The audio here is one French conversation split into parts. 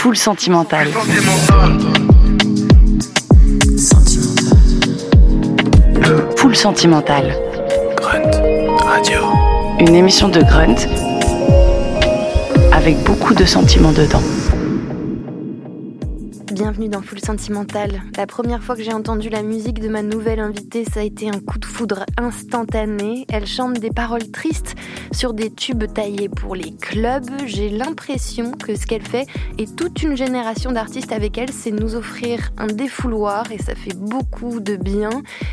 Full sentimental. Full sentimental. Grunt Radio. Une émission de Grunt avec beaucoup de sentiments dedans. Bienvenue dans Full Sentimental. La première fois que j'ai entendu la musique de ma nouvelle invitée, ça a été un coup de foudre instantané. Elle chante des paroles tristes sur des tubes taillés pour les clubs. J'ai l'impression que ce qu'elle fait et toute une génération d'artistes avec elle, c'est nous offrir un défouloir et ça fait beaucoup de bien.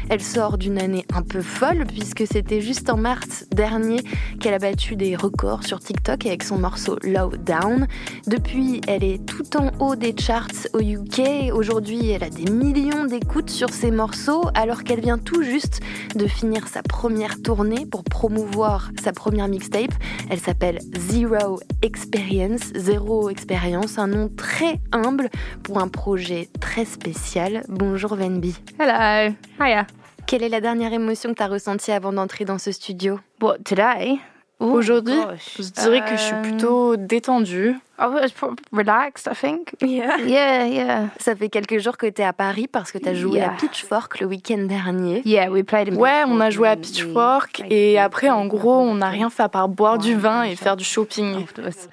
Elle sort d'une année un peu folle puisque c'était juste en mars dernier qu'elle a battu des records sur TikTok avec son morceau Low Down. Depuis, elle est tout en haut des charts au UK. Aujourd'hui, elle a des millions d'écoutes sur ses morceaux alors qu'elle vient tout juste de finir sa première tournée pour promouvoir sa première mixtape. Elle s'appelle Zero Experience, Zéro Expérience, un nom très humble pour un projet très spécial. Bonjour Venby. Hello. Hiya. Quelle est la dernière émotion que tu as ressentie avant d'entrer dans ce studio? What, today? Aujourd'hui, je dirais que je suis Um, plutôt détendue. I was relaxed, I think. Yeah. Yeah, yeah. Ça fait quelques jours que tu es à Paris parce que tu as joué Yeah. à Pitchfork le week-end dernier. Yeah, we played in Ouais, on a joué à Pitchfork et après, en gros, on n'a rien fait à part boire du vin et faire du shopping. twice.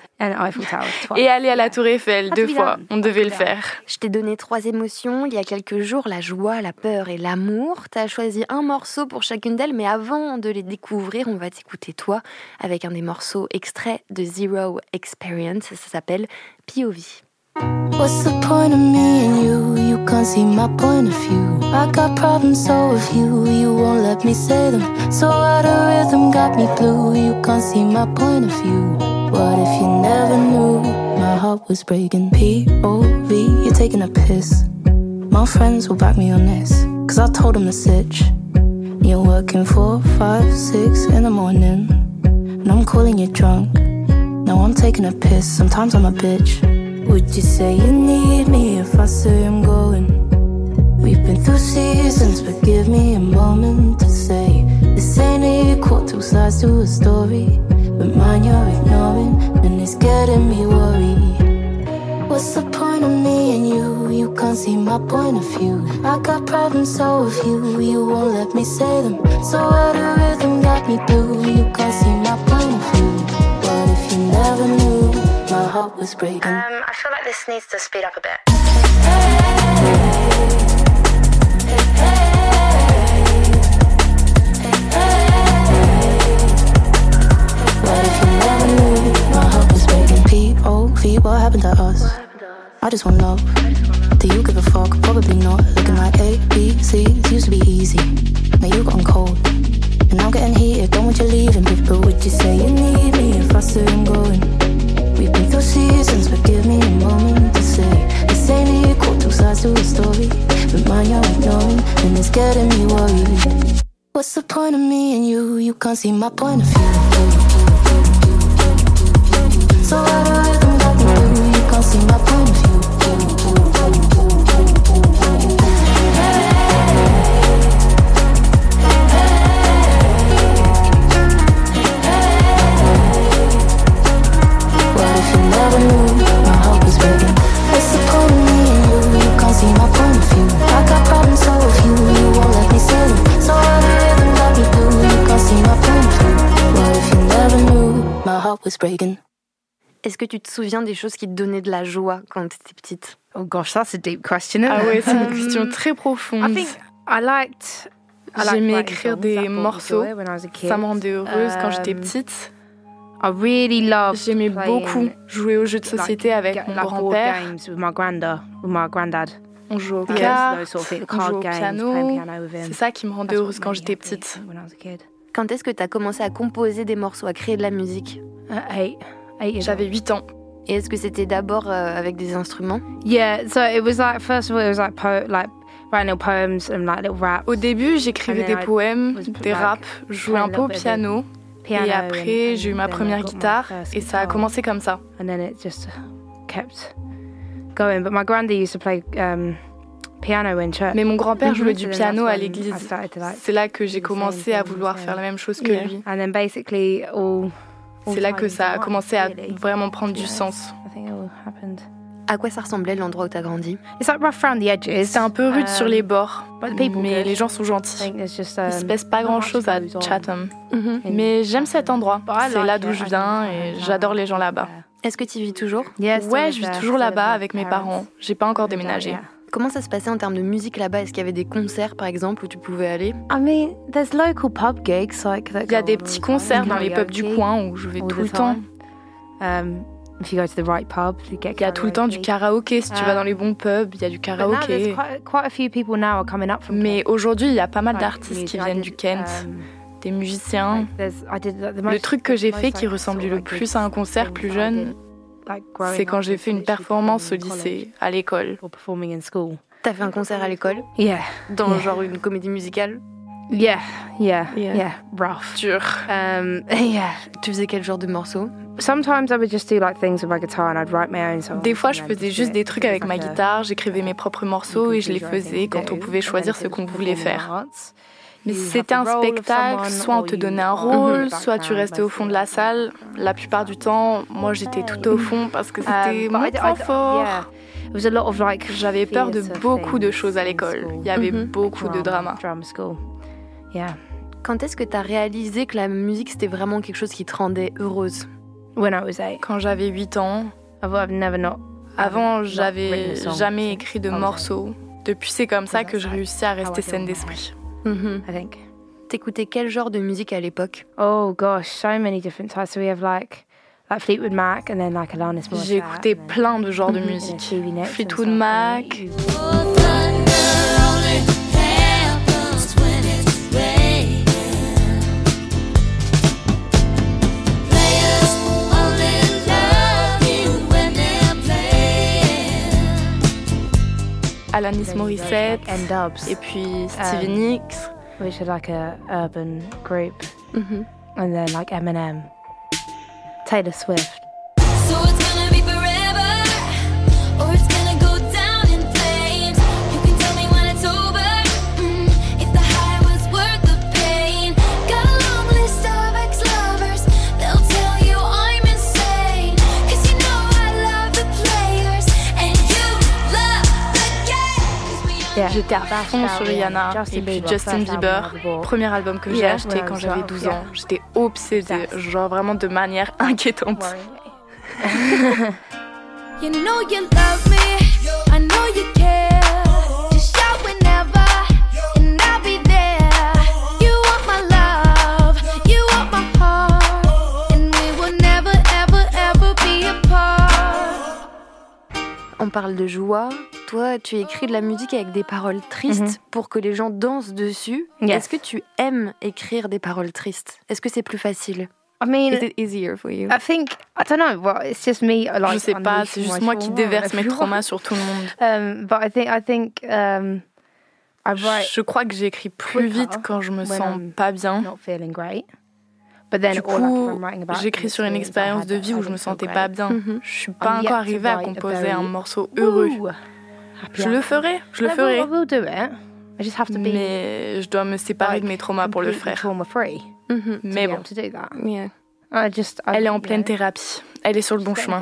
Et aller à la Tour Eiffel deux fois. On devait le faire. Je t'ai donné trois émotions il y a quelques jours, la joie, la peur et l'amour. Tu as choisi un morceau pour chacune d'elles, mais avant de les découvrir, on va t'écouter toi avec un des morceaux extraits de Zero Experience. Ça s'appelle POV. What's the point of me and you? You can't see my point of view. I got problems, so with you, you won't let me say them. So rhythm got me blue. You can't see my point of view. What if you never knew? My heart was breaking. POV, you're taking a piss. My friends will back me on this. Cause I told them to sitch. You're working four, five, six in the morning. And I'm calling you drunk. Now I'm taking a piss. Sometimes I'm a bitch. Would you say you need me if I say I'm going? We've been through seasons, but give me a moment to say this ain't equal two sides to a story. But mine you're ignoring, and it's getting me worried. What's the point of me and you? You can't see my point of view. I got problems, so with you, you won't let me say them. So out of rhythm got me blue. You can't see my point of view. What if you never knew? My heart was breaking. Um, I feel like this needs to speed up a bit. What if you never knew? My heart was breaking. POV, what happened to us? I just want love. Do you give a fuck? Probably not. Looking like A, B, C. It used to be easy. Now you gotten cold. And I'm getting heated. Don't want you leaving. But would you say you need me if I I'm going? We've been through seasons, but give me a moment to say this ain't equal. Two sides to a story. But mine you're ignoring, and it's getting me worried. What's the point of me and you? You can't see my point of view. So out of rhythm was. Est-ce que tu te souviens des choses qui te donnaient de la joie quand tu étais petite? Oh gosh, that's a deep question. Ah ouais, c'est une question très profonde. I think I liked. J'aimais écrire des morceaux. joy when I was a kid. Ça me rendait heureuse quand j'étais Um, petite. I really loved. J'aimais playing, beaucoup jouer aux jeux de like, société avec mon grand-père. games with my granda, with my granddad. On jouait aux Yes, cartes, on card jouait au piano. C'est ça qui me rendait heureuse quand j'étais petite. Quand est-ce que tu as commencé à composer des morceaux, à créer de la musique years J'avais old. 8 ans. Et est-ce que c'était d'abord euh, avec des instruments Yeah, so it was like first of all it was like po- like writing little poems and like little raps. Au début, j'écrivais And then des poèmes, des raps, je jouais un peu au piano. piano Et après, j'ai eu ma première guitare et ça a commencé comme ça. and then it just kept going. But my granddad used to play um. Mais mon grand-père Mhm. jouait du piano that's à l'église. started to, like, C'est là que j'ai do the commencé same à vouloir faire la même chose que lui. And then basically all. all C'est là que ça a commencé à really. vraiment prendre du sens. I think it all happened. À quoi ça ressemblait l'endroit où t'as grandi? It's like rough around the edges. C'est un peu rude sur les Um, bords, but the people mais les gens sont gentils. Il se um, passe pas not grand much chose à. Chatham. Mhm. Mais j'aime cet endroit. But I C'est like là d'où je I viens et j'adore les gens là-bas. Est-ce que tu vis toujours? Ouais, live je vis there, toujours là-bas avec with mes parents. J'ai pas encore Yeah. déménagé. Comment ça se passait en termes de musique là-bas? Est-ce qu'il y avait des concerts par exemple où tu pouvais aller? I mean, there's local pub gigs like that Il y a des petits concerts dans les pubs du coin où je vais tout le temps. time. Um, if you go to the right pub, you get Il y a tout le temps du karaoké. Si tu vas dans les bons pubs, il y a du karaoké. quite, quite a few people now are coming up from Mais aujourd'hui, il y a pas mal d'artistes qui I viennent did, du Kent, um, des musiciens. like, there's- I did the Le most- truc que j'ai most, fait qui like, ressemblait sort le plus à un concert plus jeune, c'est quand j'ai was fait une performance au lycée, à l'école. college or performing in school. T'as fait un concert à l'école Yeah, Dans Yeah. genre une comédie musicale yeah, yeah, Yeah. yeah, rough. Dur. Um, yeah. Tu faisais quel genre de morceau Sometimes I would just do like things with my guitar and I'd write my own songs. Des fois, je faisais just juste do des trucs avec ma guitare, j'écrivais mes propres morceaux et je les faisais quand on pouvait choisir ce qu'on voulait faire. Mais si c'était un spectacle, soit on te donnait un rôle, soit tu restais au fond de la salle. La plupart du temps, moi j'étais tout au fond parce que c'était mon point fort. J'avais peur de beaucoup de choses à l'école. Il y avait Mhm. beaucoup de drama. Quand est-ce que t'as réalisé que la musique c'était vraiment quelque chose qui te rendait heureuse? When I was eight, Quand j'avais 8 ans, avant j'avais jamais écrit de morceaux. Depuis c'est comme ça que je That's réussis à rester saine d'esprit. Mhm. I think. T'écoutais quel genre de musique à l'époque? Oh gosh, so many different types. So we have like like Fleetwood Mac and then like Alanis Morissette. J'ai écouté plein de genres de Mhm. musique. Fleetwood Mac, Alanis Morissette, and N-Dubs, et puis Stevie Um, Nicks. which are like a urban group, Mhm. and then like Eminem, Taylor Swift. J'étais à fond sur Rihanna et puis Justin Bieber, premier album que j'ai acheté quand j'avais twelve, 12 yeah. ans. J'étais obsédée, genre vraiment de manière inquiétante. You know you love me, I know you care. Just shout whenever, and I'll be there. You want my love, you want my heart, and we will never, ever, ever be apart. On parle de joie. Toi, tu écris de la musique avec des paroles tristes Mhm. pour que les gens dansent dessus. Yes. Est-ce que tu aimes écrire des paroles tristes? Est-ce que c'est plus facile? I mean, Is it easier for you? I think I don't know. Well, it's just me. Like, Je sais pas, c'est juste moi qui déverse mes traumas sur tout le monde. Um, but I think I think um, I write Je crois que j'écris plus vite quand je me sens I'm pas bien. not feeling great. But then Du coup, I'm writing about j'écris sur une expérience de vie I où je me sentais pas bien. Mhm. Je suis pas encore to arrivée à composer un morceau heureux. Je le ferai, je le ferai. Mais je dois me séparer de mes traumas pour le faire. Mhm. Mais bon, elle est en pleine thérapie. Elle est sur le bon chemin.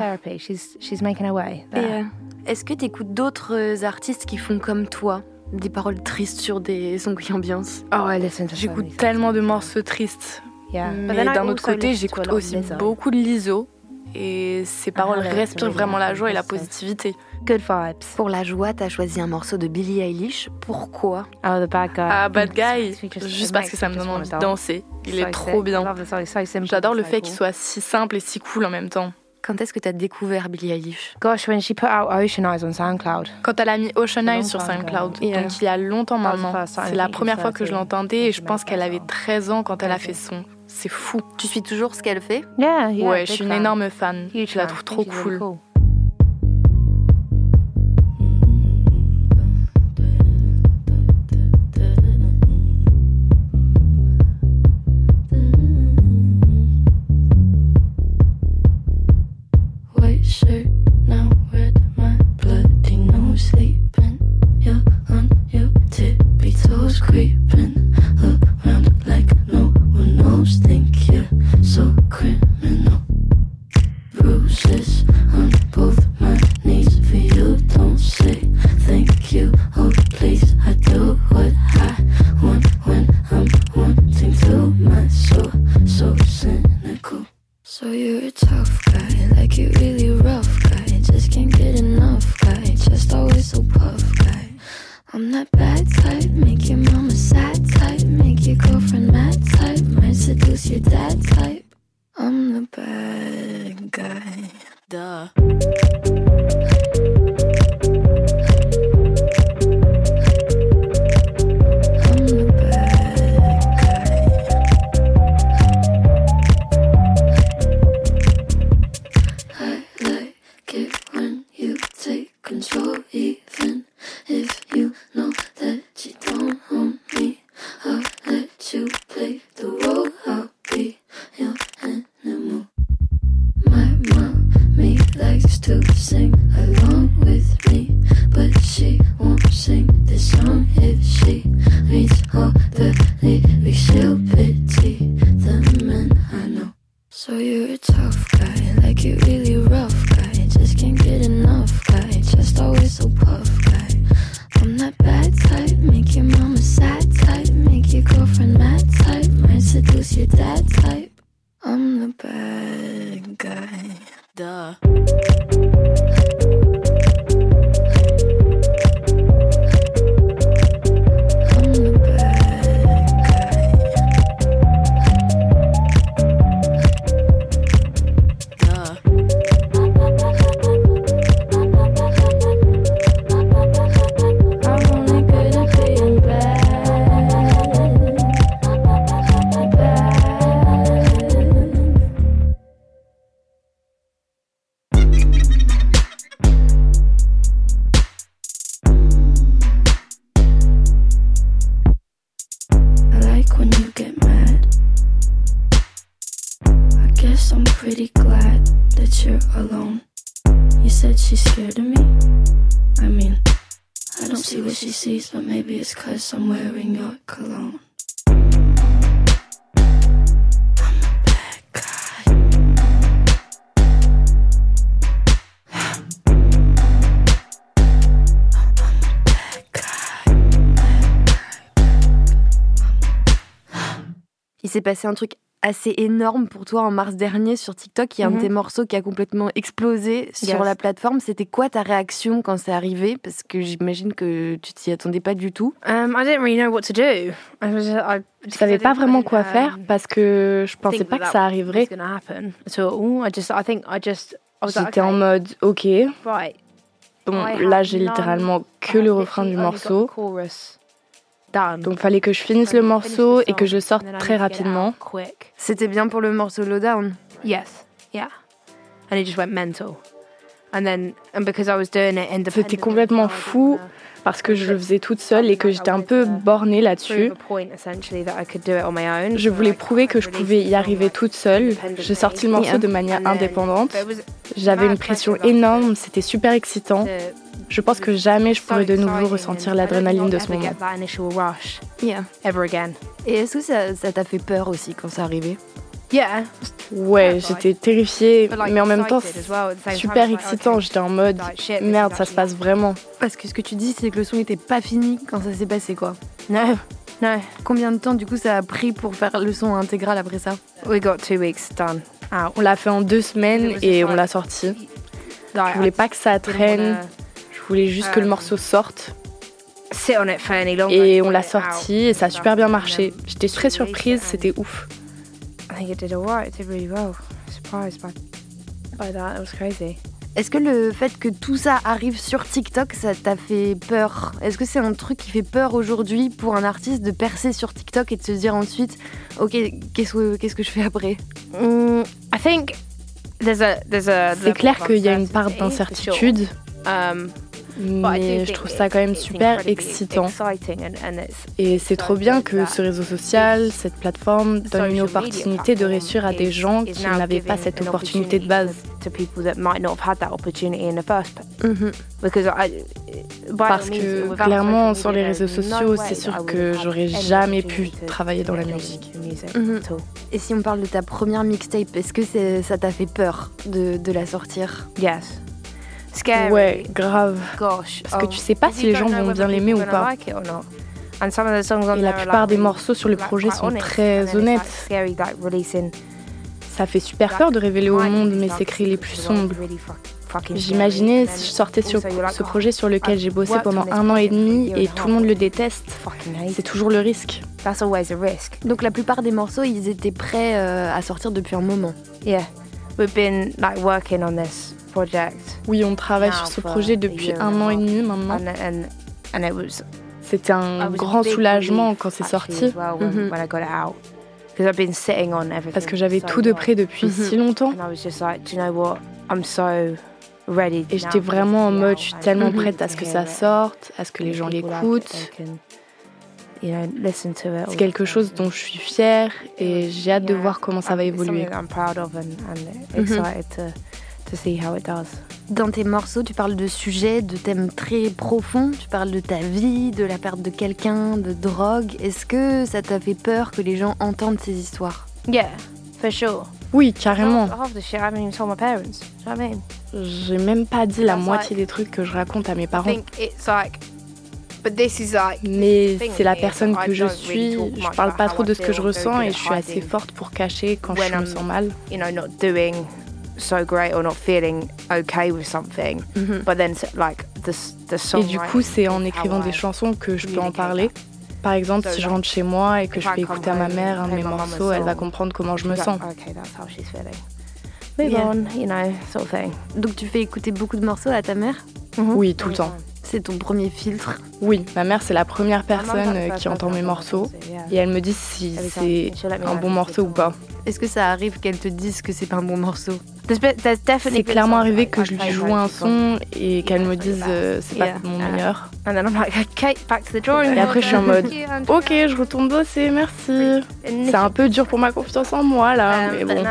Est-ce que tu écoutes d'autres euh, artistes qui font comme toi? Des paroles tristes sur des sons qui ambiance? Oh, J'écoute tellement de morceaux tristes. Mais d'un autre côté, j'écoute aussi beaucoup de Lizzo. Et ses paroles respirent vraiment la joie et la positivité. Good vibes. Pour la joie, t'as choisi un morceau de Billie Eilish. Pourquoi? Oh, the bad guy. Ah, Bad Guy, It's just- juste parce que ça me donne envie de dance. danser. Il est trop bien. J'adore le fait cool. qu'il soit si simple et si cool en même temps. Quand est-ce que t'as découvert Billie Eilish? Gosh, when she put out Ocean Eyes on SoundCloud. Quand elle a mis Ocean Eyes sur. SoundCloud, Yeah. donc il y a longtemps maintenant. first time C'est I la première fois que je 13 l'entendais et je when pense she qu'elle made avait that 13 ans quand elle a fait Crazy. son. C'est fou. Tu suis toujours ce qu'elle fait? Yeah, yeah. ouais, je suis une énorme fan. Huge Je la fan. trouve trop cool. I'm that bad type, make your mama sad type, make your girlfriend mad type, might seduce your dad type. Passé un truc assez énorme pour toi en mars dernier sur TikTok. Il y a un de tes mhm. morceaux qui a complètement explosé sur la plateforme. C'était quoi ta réaction quand c'est arrivé? Parce que j'imagine que tu t'y attendais pas du tout. Um, I didn't really know what to do. Je savais pas vraiment quoi faire parce que je pensais pas que ça arriverait. J'étais en mode OK. Bon, là j'ai littéralement que le refrain du morceau. Donc fallait que je finisse le morceau et que je sorte très rapidement. C'était bien pour le morceau Lowdown. Yes, yeah. And it just went mental. And then, and because I was doing it C'était complètement fou parce que je le faisais toute seule et que j'étais un peu bornée là-dessus. Je voulais prouver que je pouvais y arriver toute seule. J'ai sorti le morceau de manière indépendante. J'avais une pression énorme, c'était super excitant. Je pense que jamais je pourrais de nouveau ressentir l'adrénaline de ce moment. Et est-ce que ça t'a fait peur aussi quand ça arrivait? Ouais, j'étais terrifiée, mais en même temps, super excitant. J'étais en mode merde, ça se passe vraiment. Parce que ce que tu dis, c'est que le son n'était pas fini quand ça s'est passé, quoi. Non. Non. Combien de temps, du coup, ça a pris pour faire le son intégral après ça? We got two weeks done. Ah, on l'a fait en deux semaines et on l'a sorti. Je voulais pas que ça traîne. Je voulais juste que le morceau sorte. Et on l'a sorti et ça a super bien marché. J'étais très surprise, c'était ouf. I think it did alright. It did really well. Surprised by, by that. It was crazy. Est-ce que le fait que tout ça arrive sur TikTok, ça t'a fait peur? Est-ce que c'est un truc qui fait peur aujourd'hui pour un artiste de percer sur TikTok et de se dire ensuite, ok, qu'est-ce que, qu'est-ce que je fais après? Mm, I think there's a, there's a, C'est clair qu'il y a une part d'incertitude. Um, mais je trouve ça quand même super excitant. Et c'est trop bien que ce réseau social, cette plateforme, donne une opportunité de réussir à des gens qui n'avaient pas cette opportunité de base. Parce que clairement, sur les réseaux sociaux, c'est sûr que j'aurais jamais pu travailler dans la musique. Mhm. Et si on parle de ta première mixtape, est-ce que ça t'a fait peur de, de la sortir? Yes. Ouais, grave. Parce que tu sais pas si les gens vont bien l'aimer ou pas. Et la plupart des morceaux sur le projet sont très honnêtes. Ça fait super peur de révéler au monde mes secrets les plus sombres. J'imaginais si je sortais sur ce projet sur lequel j'ai bossé pendant un an et demi et tout le monde le déteste. C'est toujours le risque. Donc la plupart des morceaux, ils étaient prêts euh, à sortir depuis un moment. Yeah, we've been like working on this project Oui, on travaille sur ce projet depuis un an et demi maintenant. C'était un grand soulagement quand c'est sorti. Mhm. Parce que j'avais tout de près depuis mhm. si longtemps. Et j'étais vraiment en mode, je suis tellement mhm. prête à ce que ça sorte, à ce que les gens l'écoutent. C'est quelque chose dont je suis fière et j'ai hâte de voir comment ça va évoluer. Dans tes morceaux, tu parles de sujets, de thèmes très profonds. Tu parles de ta vie, de la perte de quelqu'un, de drogue. Est-ce que ça t'a fait peur que les gens entendent ces histoires? Yeah, for sure. Oui, carrément. J'ai même pas dit la moitié des trucs que je raconte à mes parents. Mais c'est la personne que je suis. Je parle pas trop de ce que je ressens et je suis assez forte pour cacher quand je me sens mal. Et du coup, c'est en écrivant des chansons que je peux en parler. Par exemple, si je rentre chez moi et que je fais écouter à ma mère un de mes morceaux, elle va comprendre comment je me sens. Donc tu fais écouter beaucoup de morceaux à ta mère? Oui, tout le temps c'est ton premier filtre. Oui, ma mère c'est la première personne euh, qui entend mes morceaux. et elle me dit si c'est un bon morceau ou pas. Est-ce que ça arrive qu'elle te dise que c'est pas un bon morceau C'est clairement arrivé que je lui joue un son et qu'elle me dise euh, c'est pas mon meilleur. Et après je suis en mode ok je retourne bosser merci. C'est un peu dur pour ma confiance en moi là um, mais bon.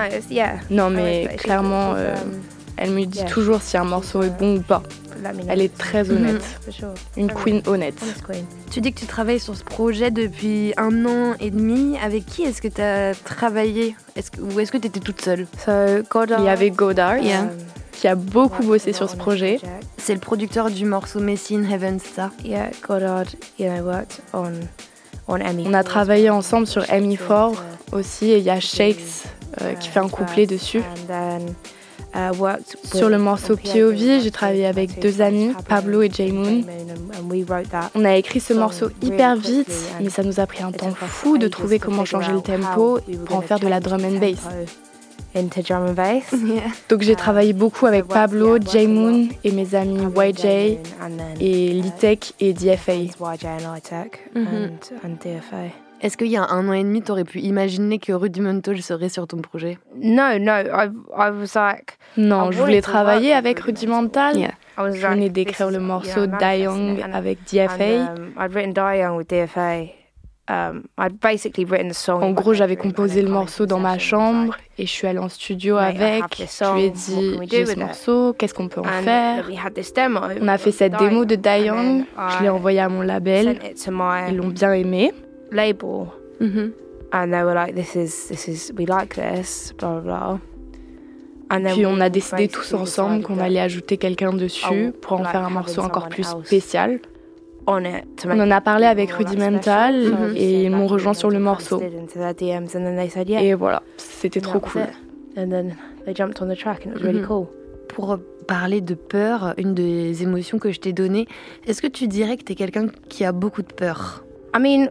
Non mais clairement euh, um, elle me dit toujours si un morceau est bon ou pas. Elle est très honnête. Une queen honnête. Tu dis que tu travailles sur ce projet depuis un an et demi. Avec qui est-ce que tu as travaillé? Est que, Ou est-ce que tu étais toute seule? Il y avait Godard. Qui a beaucoup bossé sur ce projet. C'est le producteur du morceau Messi in Heaven, ça Yeah, Godard, on, On a travaillé ensemble sur ME4 aussi, et il y a Shakes euh, qui fait un couplet dessus. Sur le morceau POV, j'ai travaillé avec deux amis, Pablo et Jay Moon. On a écrit ce morceau hyper vite, mais ça nous a pris un temps fou de trouver comment changer le tempo pour en faire de la drum and bass. Donc j'ai travaillé beaucoup avec Pablo, Jay Moon et mes amis YJ et Litek et DFA. Est-ce qu'il y a un an et demi, tu aurais pu imaginer que Rudimental serait sur ton projet? No, no, I, was like. Non, je voulais travailler avec Rudimental. Je venais d'écrire le morceau Die Young avec DFA. Um, en gros, j'avais composé le morceau dans ma chambre et je suis allée en studio avec. Je lui ai dit J'ai ce morceau, qu'est-ce qu'on peut en faire? On a fait cette démo de Young, je l'ai envoyé à mon label, ils l'ont bien aimé label. Mm-hmm. And they were like, this is, this is, we like this, blah, blah, Puis on a décidé tous ensemble qu'on allait ajouter quelqu'un dessus pour en faire un morceau encore plus spécial. On en a parlé avec Rudimental mm-hmm. et ils m'ont rejoint sur le morceau. Et voilà, c'était trop cool. Pour parler de peur, une des émotions que je t'ai données, est-ce que tu dirais que tu es quelqu'un qui a beaucoup de peur? I mean,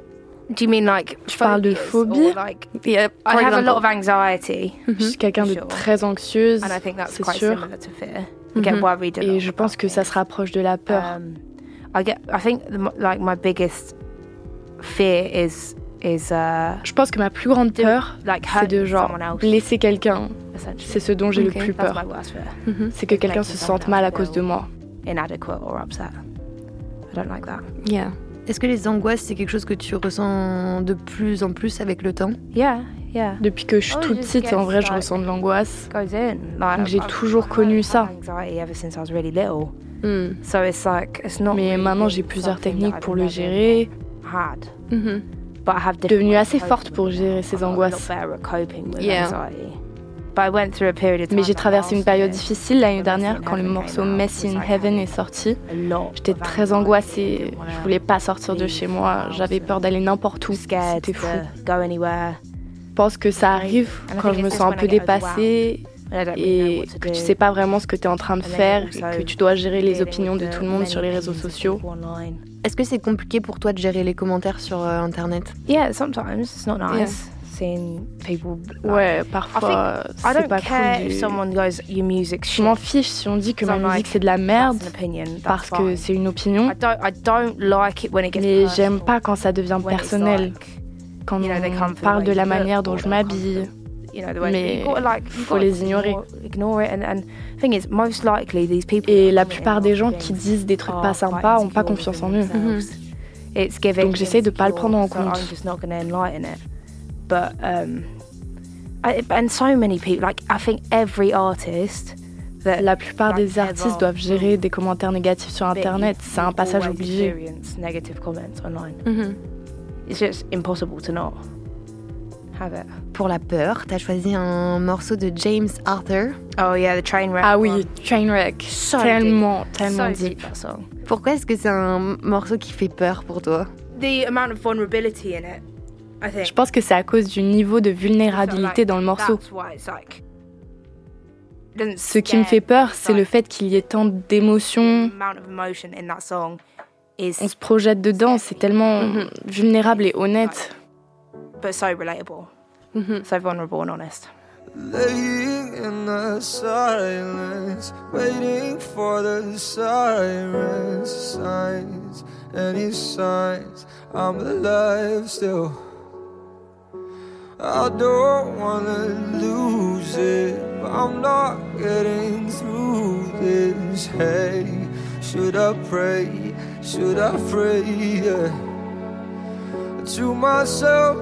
Do you mean like Je parle de phobie? Like, yeah, I have a lot of anxiety. Je suis quelqu'un de très anxieuse, c'est sûr. Mm -hmm. Et je pense que ça se rapproche de la peur. Um, I get, I think like my biggest fear is is. Uh, je pense que ma plus grande peur, like, c'est de genre blesser quelqu'un. C'est ce dont j'ai okay. le plus peur. Mm -hmm. C'est que quelqu'un se sente mal à cause de moi. Inadequate or upset. I don't like that. Yeah. Est-ce que les angoisses, c'est quelque chose que tu ressens de plus en plus avec le temps? Yeah, yeah. Depuis que je suis oh, toute petite, en vrai, je ressens de l'angoisse. J'ai toujours connu ça. Hmm. Mais maintenant, j'ai plusieurs techniques pour le gérer. Mm Devenue assez forte pour gérer ces angoisses. Mais j'ai traversé une période difficile l'année dernière quand le morceau Mess in Heaven est sorti. J'étais très angoissée, je voulais pas sortir de chez moi, j'avais peur d'aller n'importe où. C'était fou. Je pense que ça arrive quand je me sens un peu dépassée et que tu sais pas vraiment ce que tu es en train de faire et que tu dois gérer les opinions de tout le monde sur les réseaux sociaux. Est-ce que c'est compliqué pour toi de gérer les commentaires sur euh, internet? Yeah, sometimes it's not nice. Ouais, parfois, c'est pas cool. Je m'en fiche si on dit que ma musique c'est de la merde parce que c'est une opinion. Mais j'aime pas quand ça devient personnel, quand on parle de la manière dont je m'habille. Mais il faut les ignorer. Et la plupart des gens qui disent des trucs pas sympas ont pas confiance en eux. Donc j'essaie de pas le prendre en compte. But um, and so many people, like I think every artist. La plupart des artistes doivent gérer des commentaires négatifs sur Internet. C'est un passage obligé. Mm-hmm. It's just impossible to not have it. Pour la peur, t'as choisi un morceau de James Arthur. Oh yeah, the Trainwreck. Ah oui, Trainwreck. So tellement, deep. tellement so deep. That song. Pourquoi est-ce que c'est un morceau qui fait peur pour toi? The amount of vulnerability in it. Je pense que c'est à cause du niveau de vulnérabilité dans le morceau. Ce qui me fait peur, c'est le fait qu'il y ait tant d'émotions. On se projette dedans, c'est tellement mm-hmm. vulnérable et honnête. But so relatable. Mm-hmm. So vulnerable and honest. Laying in the silence, waiting for the sirens, signs, any signs I'm alive still. I don't wanna lose it, but I'm not getting through this. Hey, should I pray? Should I pray? Yeah. To myself,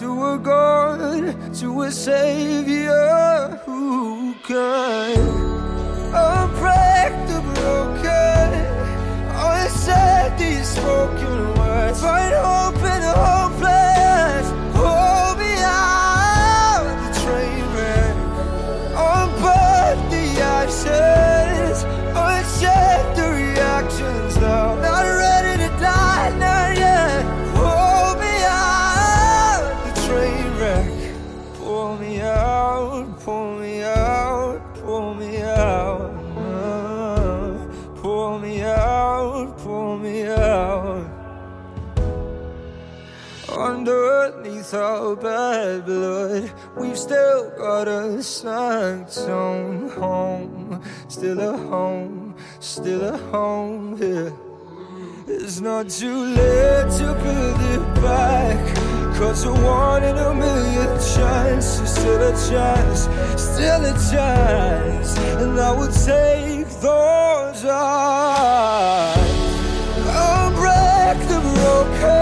to a God, to a Savior who can unbreak the broken, unsaid these spoken words, find hope in the hopeless. Our bad blood, we've still got a sanctum home. Still a home, still a home here. It's not too late to build it back. Cause a one in a million chance is still a chance, still a chance. And I would take those odds. Unbreak the broken.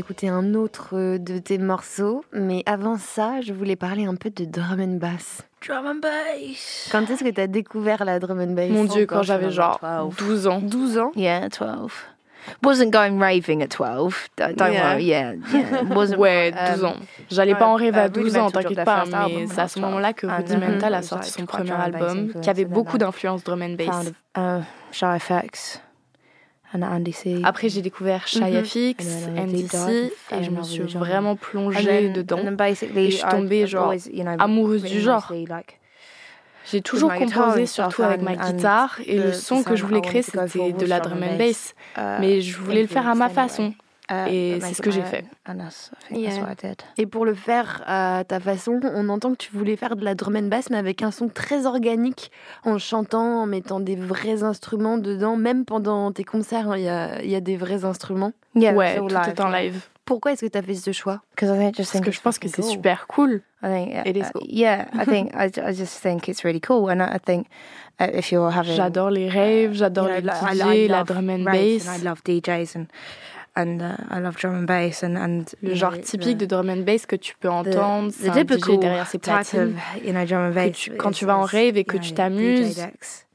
Écouter un autre de tes morceaux, mais avant ça, je voulais parler un peu de drum and bass. Drum and bass. Quand est-ce que tu as découvert la drum and bass? Mon Dieu, quand j'avais genre 12 ans. 12 ans? Yeah, 12. Wasn't going raving at 12. Don't Yeah. worry. Yeah, yeah. Wasn't. Ouais, um, 12 ans. J'allais pas en rêve à uh, 12 ans, t'inquiète pas, mais c'est à at ce moment-là que 12. Rudimental And, a um, sorti son premier album, qui avait beaucoup d'influence drum and bass. uh, Shy FX. Après, j'ai découvert Shy FX, NDC, et je me suis vraiment plongée dedans. Et je suis tombée, genre, amoureuse du genre. J'ai toujours composé, surtout avec ma guitare, et le son que je voulais créer, c'était de la drum and bass. Uh, Mais je voulais le faire à ma façon. Uh, et c'est ce que j'ai fait. Et pour le faire à ta façon, on entend que tu voulais faire de la drum and bass, mais avec un son très organique, en chantant, en mettant des vrais instruments dedans. Même pendant tes concerts, hein, il y, a, des vrais instruments. ouais, tout est en live. Pourquoi est-ce que tu as fait ce choix? Parce que je pense que c'est super cool. I think it is uh, cool. yeah, I think I, I just think it's really cool, and I, think uh, if you're having j'adore les raves, j'adore les DJ, la drum and bass. And I love DJs and and uh, I love drum and bass and and le genre know, typique the, de drum and bass que tu peux entendre, c'est un DJ derrière ses platines. Of, you know, drum and bass. Tu, quand tu vas en rave et que tu t'amuses.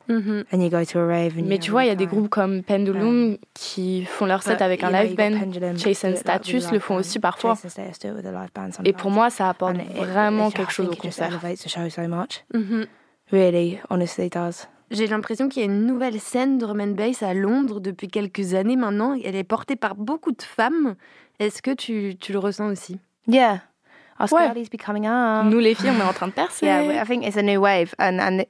Mm-hmm. And you go to a rave and Mais tu vois, il y a des groupes comme Pendulum qui font leur set avec un live band. Chase and Status le font aussi parfois. Et pour moi, ça apporte vraiment quelque chose au concert. Mm-hmm. Really, honestly, does. J'ai l'impression qu'il y a une nouvelle scène de drum and bass à Londres depuis quelques années maintenant. Elle est portée par beaucoup de femmes. Est-ce que tu, tu le ressens aussi? Yeah. Ouais. becoming Nous les filles, on est en train de percer. Yeah, I think it's a new wave, and and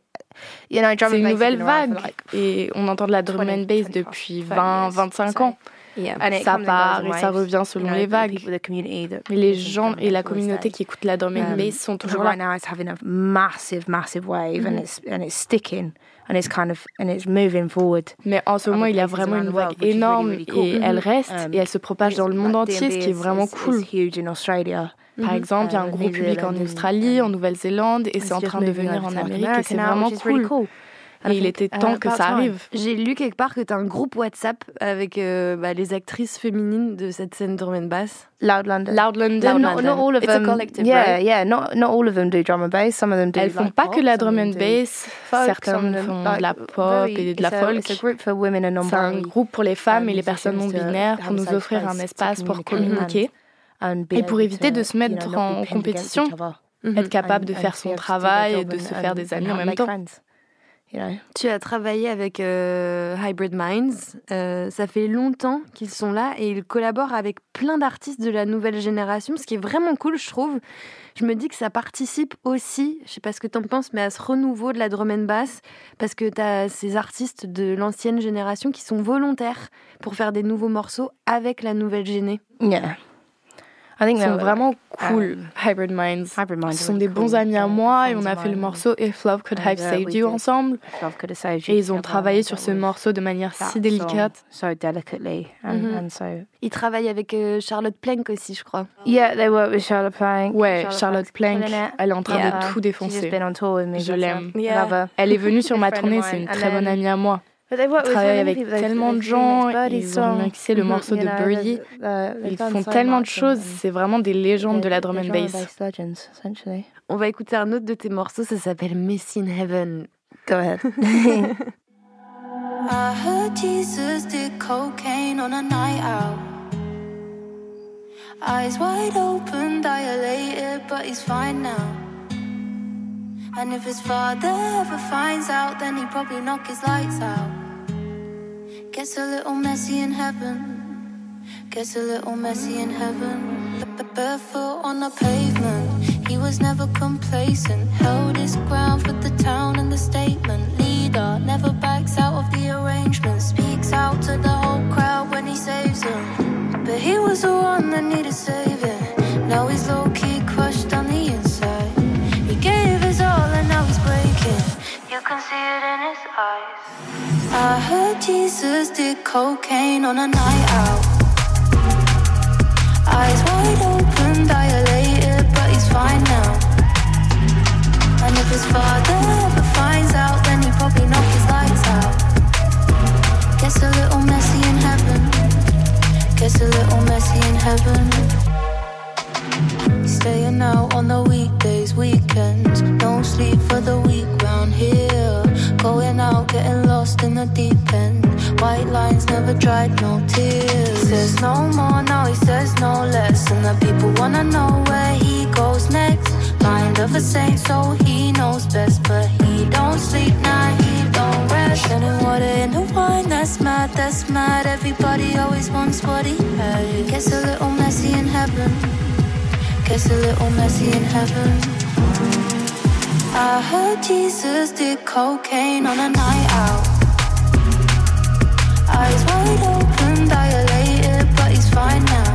you know, c'est une nouvelle vague, et on entend de la drum and bass depuis 20, 25 ans. Yeah. Ça part et ça revient selon les vagues. Mais les gens et la communauté qui écoutent la drum and um, bass sont toujours là. Right now, it's having a massive, massive wave, and mm-hmm. it's and it's sticking. And it's kind of, and it's moving forward. Mais en ce moment, il y a vraiment une vague énorme et elle reste um, et elle se propage dans le monde entier, ce qui est vraiment cool. Par mhm. exemple, il y a un gros public en Australie, en Nouvelle-Zélande, et c'est en train de venir en Amérique, et c'est vraiment cool. Et il était temps que ça arrive. J'ai lu quelque part que tu as un groupe WhatsApp avec euh, bah, les actrices féminines de cette scène drum and bass. Loud London. Loud London. Not, not all of It's them. a collective, yeah, right? yeah. Not not all of them do drum and bass. Some of them do. Elles font pas que la drum and bass. Certaines font de la pop et de la folk. C'est un groupe pour les femmes et les personnes non binaires pour nous offrir un espace pour communiquer. Et pour éviter de se mettre en compétition, être capable de faire son travail et de se faire des amis en même temps. Tu as travaillé avec euh, Hybrid Minds. Euh, ça fait longtemps qu'ils sont là et ils collaborent avec plein d'artistes de la nouvelle génération, ce qui est vraiment cool, je trouve. Je me dis que ça participe aussi, je sais pas ce que tu en penses, mais à ce renouveau de la drum and bass, parce que tu as ces artistes de l'ancienne génération qui sont volontaires pour faire des nouveaux morceaux avec la nouvelle géné. Yeah. Ils sont vraiment cool, um, Hybrid Minds. Hybrid Minds. Ils sont des bons amis à moi et on a fait le morceau If Love Could Have Saved You ensemble. Et ils ont travaillé sur ce morceau de manière si délicate. So delicately and, mm-hmm. so. Ils travaillent avec euh, Charlotte Plank aussi, je crois. Yeah, they work with Charlotte Plank. Ouais, Charlotte Plank, elle est en train de tout défoncer. Je l'aime. Elle est venue sur ma tournée, c'est une très bonne amie à moi. Ils travaillent avec tellement de gens, ils ont mixé le morceau de Birdie. Ils font tellement de choses, c'est vraiment des légendes de la drum and bass. On va écouter un autre de tes morceaux, ça s'appelle Miss in Heaven. Go ahead. I heard Jesus did cocaine on a night out. Eyes wide open, dilated, but he's fine now. And if his father ever finds out, then he'd probably knock his lights out. Gets a little messy in heaven. Gets a little messy in heaven. Barefoot on the pavement. He was never complacent. Held his ground for the town and the statement. Leader never backs out of the arrangement. Speaks out to the whole crowd when he saves them. But he was the one that needed saving. Now he's low key crushed on can see it in his eyes. I heard Jesus did cocaine on a night out. Eyes wide open, dilated, but he's fine now. And if his father ever finds out, then he probably knock his lights out. Gets a little messy in heaven. Gets a little messy in heaven. Staying out on the weekdays, weekends. Sleep for the week round here. Going out, getting lost in the deep end. White lines never dried, no tears. Says no more, now he says no less. And the people wanna know where he goes next. Mind of a saint, so he knows best. But he don't sleep, now nah, he don't rest. Turning water into wine, that's mad, that's mad. Everybody always wants what he had. Gets a little messy in heaven. Gets a little messy in heaven. I heard Jesus did cocaine on a night out. Eyes wide open, dilated, but he's fine now.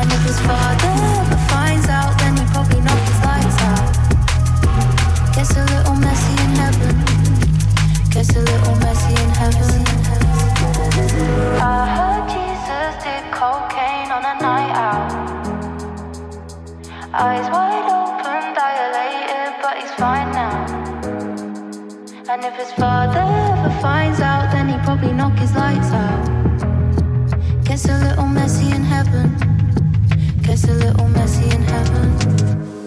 And if his father ever finds out, then he probably knock his lights out. Gets a little messy in heaven. Gets a little messy in heaven. I heard Jesus did cocaine on a night out. Eyes wide And if his father ever finds out, then he'd probably knock his lights out. Gets a little messy in heaven. Gets a little messy in heaven.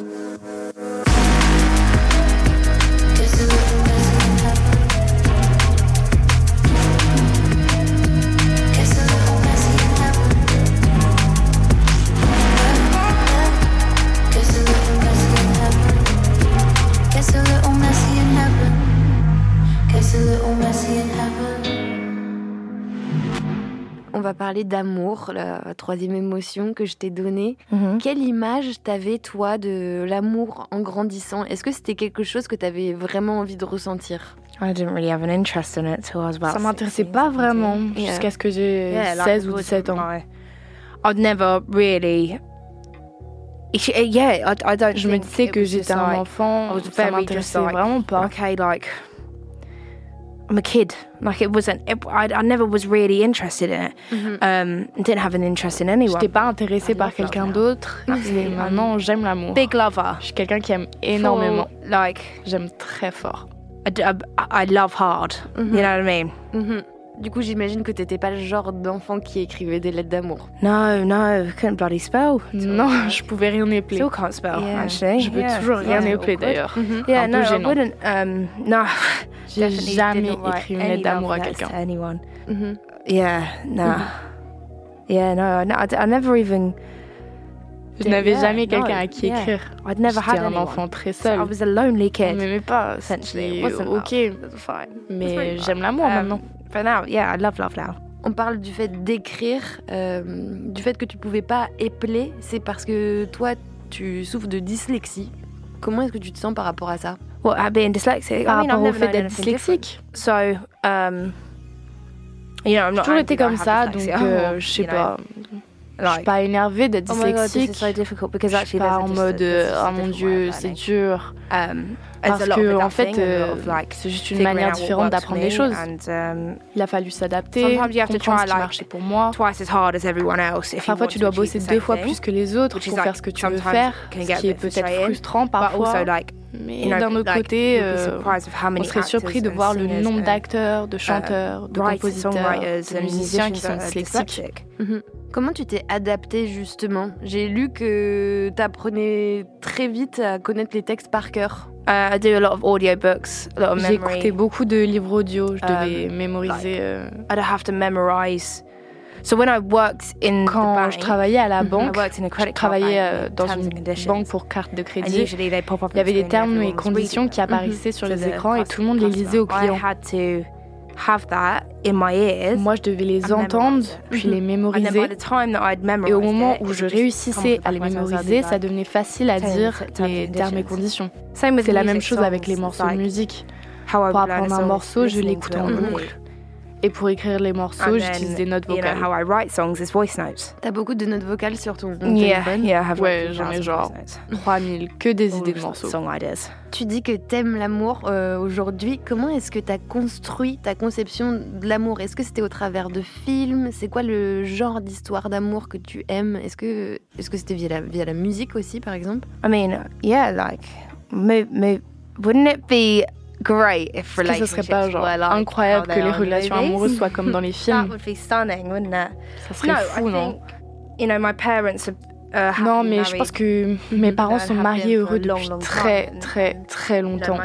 Parler d'amour, la troisième émotion que je t'ai donnée. Mhm. Quelle image t'avais, toi, de l'amour en grandissant? Est-ce que c'était quelque chose que t'avais vraiment envie de ressentir? I didn't really have an interest in it till I was about Ça m'intéressait 16, pas 17. vraiment Yeah. jusqu'à ce que j'ai Yeah, like, 16 it ou wasn't 17 ans. my- I'd never really. Yeah, I, I don't. Je me think disais que was j'étais un like, enfant, I was ça m'intéressait like, vraiment pas. Okay, like I'm a kid. Like it wasn't. It, I, I never was really interested in it. Um, didn't have an interest in anyone. J'étais pas intéressée par quelqu'un d'autre. Absolutely. maintenant, j'aime l'amour. Big lover. Je suis quelqu'un qui aime énormément. Like J'aime très fort. I, d- I- I love hard. You know what I mean? Mhm. Du coup, j'imagine que t'étais pas le genre d'enfant qui écrivait des lettres d'amour. No, no, couldn't bloody spell. Non, je pouvais rien épeler. Still can't spell. Yeah. Actually, Je peux Yeah, toujours rien yeah, épeler d'ailleurs. Yeah, Un no, peu I wouldn't. Um, no, J'ai jamais écrit une lettre d'amour à quelqu'un. Mhm. Yeah, no. Yeah, no, no I, never even. Je n'avais Yeah, jamais no, quelqu'un à qui yeah. écrire. I'd never J'étais had un anyone. enfant très So I seul. was a lonely On kid. m'aimait pas. Essentially, it C'était wasn't ok, love. It was fine. Mais j'aime l'amour Um, maintenant. But now, yeah, I love love now. On parle du fait d'écrire, euh, du fait que tu pouvais pas épeler. C'est parce que toi, tu souffres de dyslexie. Comment est-ce que tu te sens par rapport à ça? What, at being dyslexic? Par I mean, rapport I've au fait d'être dyslexique. So, um, you know, I'm J'ai not toujours été comme ça, donc euh, je sais pas. Je suis pas énervée d'être oh dyslexique. so difficult because Je suis pas en mode a ah mon dieu c'est dur Um, parce que en fait euh, c'est juste une manière différente d'apprendre les choses. And um, Il a fallu s'adapter, Sometimes you have to comprendre try, ce qui like, marchait pour moi. twice as hard as everyone else if you Parfois tu dois bosser deux fois plus que les autres pour like faire ce que tu veux faire, ce qui est peut-être frustrant parfois. Like Mais d'un autre like, côté, euh, on serait surpris de actors voir le singers nombre d'acteurs, de chanteurs, de compositeurs, de musiciens qui musicians sont dyslexiques. Mhm. Comment tu t'es adapté justement? J'ai lu que tu apprenais très vite à connaître les textes par cœur. Uh, I do a lot of audiobooks, a lot of J'ai écouté beaucoup de livres audio, je devais Um, mémoriser. euh, Quand je travaillais à la I banque, je travaillais euh, dans une banque pour carte de crédit. Il y avait des termes et conditions qui them. apparaissaient sur les écrans et tout le monde les lisait aux clients. Moi, je devais les entendre, puis les then by mémoriser. Et au moment où je réussissais à les mémoriser, ça devenait facile à dire les termes et conditions. C'est la même chose avec les morceaux de musique. Pour apprendre un morceau, je l'écoute en boucle. Et pour écrire les morceaux, And j'utilise des notes You know, vocales. how I write songs is voice notes. T'as beaucoup de notes vocales sur ton, Yeah, téléphone. yeah, I have Ouais, like j'en ai 2,000 genre voice notes. 3000, que des idées de morceaux. Song ideas. Tu dis que t'aimes l'amour euh, aujourd'hui. Comment est-ce que t'as construit ta conception de l'amour? Est-ce que c'était au travers de films? C'est quoi le genre d'histoire d'amour que tu aimes? Est-ce que est-ce que c'était via la, via la musique aussi, par exemple? I mean, yeah, like, mo- mo- wouldn't it be great if que ce serait pas genre like incroyable que les relations movies? amoureuses soient comme dans les That films would be stunning, wouldn't it? Ça serait no, fou, I non? think, you know, my parents are uh, Non, mais je pense married. que mes parents sont mariés heureux long, depuis très, time. très, très longtemps.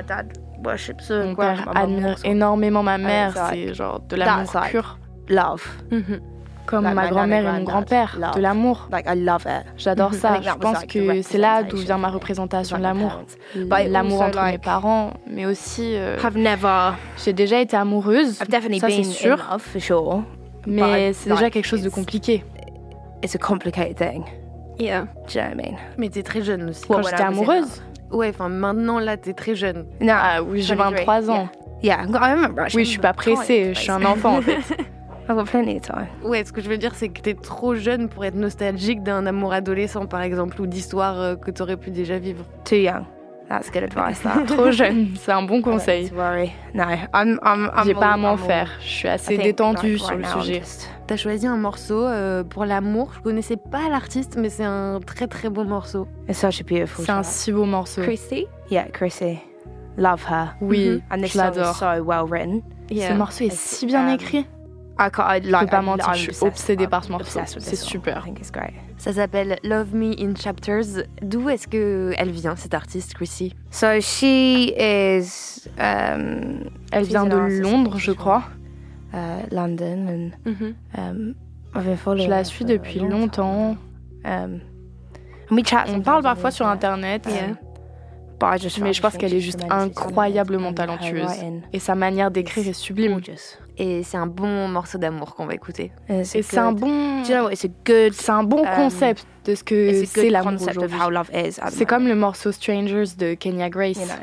Mon père admire énormément ma mère, c'est genre de l'amour pur. love. Mhm. Comme ma grand-mère et mon grand-père, de l'amour. J'adore ça. Je pense que c'est là d'où vient ma représentation de l'amour. L'amour entre mes parents, mais aussi. Euh, j'ai déjà été amoureuse, ça c'est sûr. Mais c'est déjà quelque chose de compliqué. It's a complicated thing. Yeah. Do you know what I mean? Mais t'es très jeune aussi. Quand j'étais amoureuse? Ouais, enfin maintenant là t'es très jeune. Non, ah, oui, j'ai 23 ans. Yeah, I remember. Oui, je suis pas pressée, je suis un enfant en fait. I've got plenty of time. Ouais, ce que je veux dire, c'est que t'es trop jeune pour être nostalgique d'un amour adolescent, par exemple, ou d'histoires euh, que t'aurais pu déjà vivre. Too young. That's good advice. That. trop jeune, c'est un bon conseil. No, I'm, I'm, I'm J'ai pas à m'en faire. Je suis assez détendue sur le sujet. T'as choisi un morceau euh, pour l'amour. Je connaissais pas l'artiste, mais c'est un très très beau morceau. It's such a beautiful. C'est un si beau morceau. Chrissy? Yeah, Chrissy. Love her. Oui, mm -hmm. And this je l'adore. So well written. Yeah. Ce morceau est si bien um, écrit. I can't, I, like, je peux pas I'm, mentir, I'm je suis obsédée par ce morceau. C'est super. Ça s'appelle Love Me in Chapters. D'où est-ce que elle vient cette artiste, Chrissy? So she is. Um, Elle vient de Londres, je crois. Uh, London and Mhm. um, I've been following Je la her suis depuis long longtemps. Um, and we chat On parle parfois sur internet. internet. Yeah. But I just, I Mais je pense qu'elle est juste incroyablement and her talentueuse. Et sa manière d'écrire est sublime. gorgeous. Et c'est un bon morceau d'amour qu'on va écouter. C'est un bon, you know c'est un bon um, concept de ce que c'est l'amour concept of aujourd'hui. how love is. at the C'est comme le morceau Strangers de Kenya Grace. You know,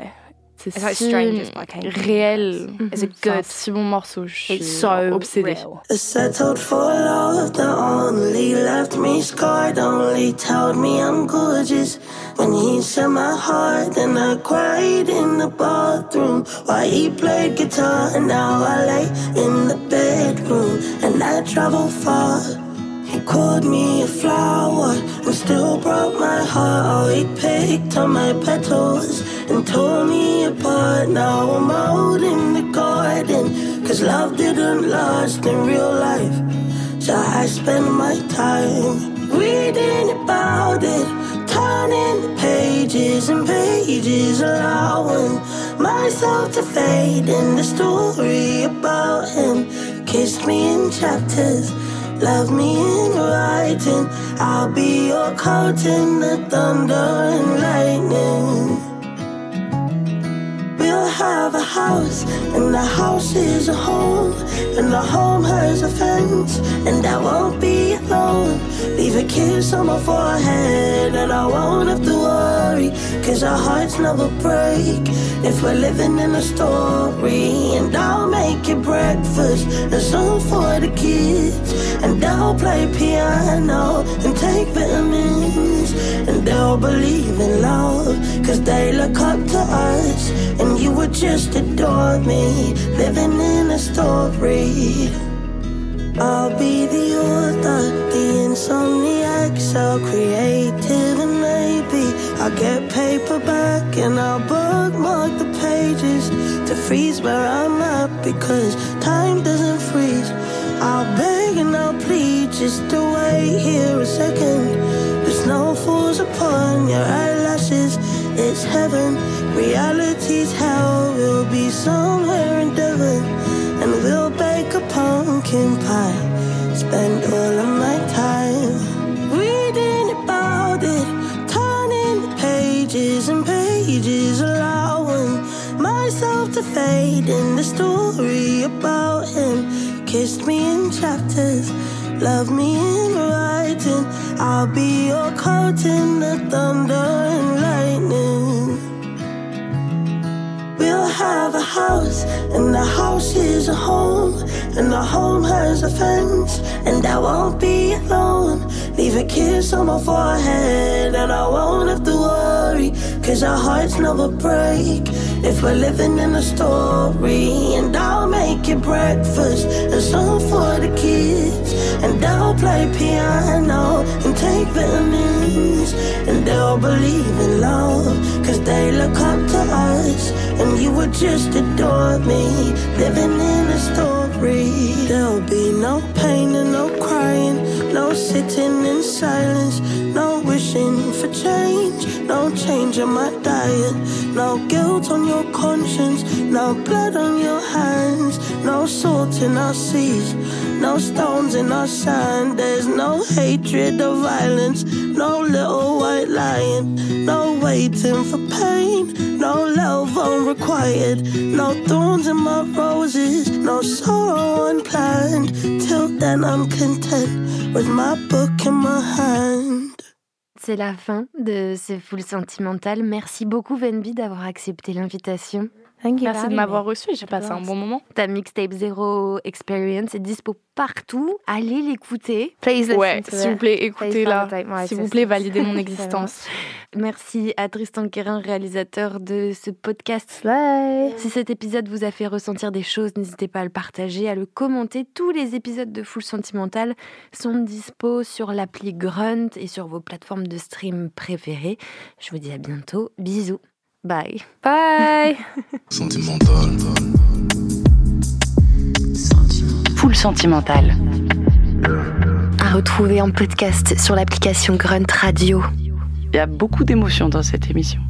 C'est It's like si Strangers by Kenya Grace. réel. it's a good. si bon morceau. Je It's so oh, obsédée. real. I settled for love that only left me scarred, only told me I'm gorgeous. When he said my heart, then I cried in the bathroom while he played guitar. And now I lay in the bedroom and I travel far. Called me a flower and still broke my heart. Oh, he picked on my petals and tore me apart. Now I'm out in the garden, cause love didn't last in real life. So I spend my time reading about it, turning the pages and pages, allowing myself to fade in the story about him. Kissed me in chapters. Love me in writing. I'll be your curtain, the thunder and lightning. We'll have a house, and the house is a home, and the home has a fence, and I won't be alone. Leave a kiss on my forehead, and I won't have to cause our hearts never break. If we're living in a story, and I'll make you breakfast, and some for the kids, and I'll play piano, and take vitamins, and they'll believe in love, cause they look up to us, and you would just adore me, living in a story. I'll be the author, the insomniac, so creative and maybe I'll get paperback and I'll bookmark the pages to freeze where I'm at because time doesn't freeze. I'll beg and I'll plead just to wait here a second. The snow falls upon your eyelashes, it's heaven. Reality's hell, we'll be somewhere in Devon and we'll bake a pumpkin pie. In the story about him. Kissed me in chapters, love me in writing. I'll be your coat in the thunder and lightning. We'll have a house, and the house is a home, and the home has a fence, and I won't be alone. Leave a kiss on my forehead, and I won't have to worry, cause our hearts never break. If we're living in a story, and I'll make you breakfast, and some for the kids, and I'll play piano, and take vitamins, and they'll believe in love, cause they look up to us, and you would just adore me, living in a story. There'll be no pain and no crying, no sitting in silence, no wishing for change, no change in my diet, no guilt on your conscience, no blood on your hands, no salt in our seas, no stones in our sand. There's no hatred or violence, no little white lion, no waiting for pain, no love unrequired, no thorns in my roses, no sorrow unplanned. Till then, I'm content with my book in my hand. C'est la fin de ce full sentimental. Merci beaucoup Venby d'avoir accepté l'invitation. Merci de m'avoir reçu, j'ai passé un bon moment. Ta mixtape Zero Experience est dispo partout. Allez l'écouter. Ouais, s'il vous plaît, écoutez-la. S'il vous plaît, validez mon existence. Merci à Tristan Quérin, réalisateur de ce podcast. Si cet épisode vous a fait ressentir des choses, n'hésitez pas à le partager, à le commenter. Tous les épisodes de Full Sentimental sont dispo sur l'appli Grunt et sur vos plateformes de stream préférées. Je vous dis à bientôt. Bisous. Bye. Bye. Sentimental. Full sentimental. À retrouver en podcast sur l'application Grunt Radio. Il y a beaucoup d'émotions dans cette émission.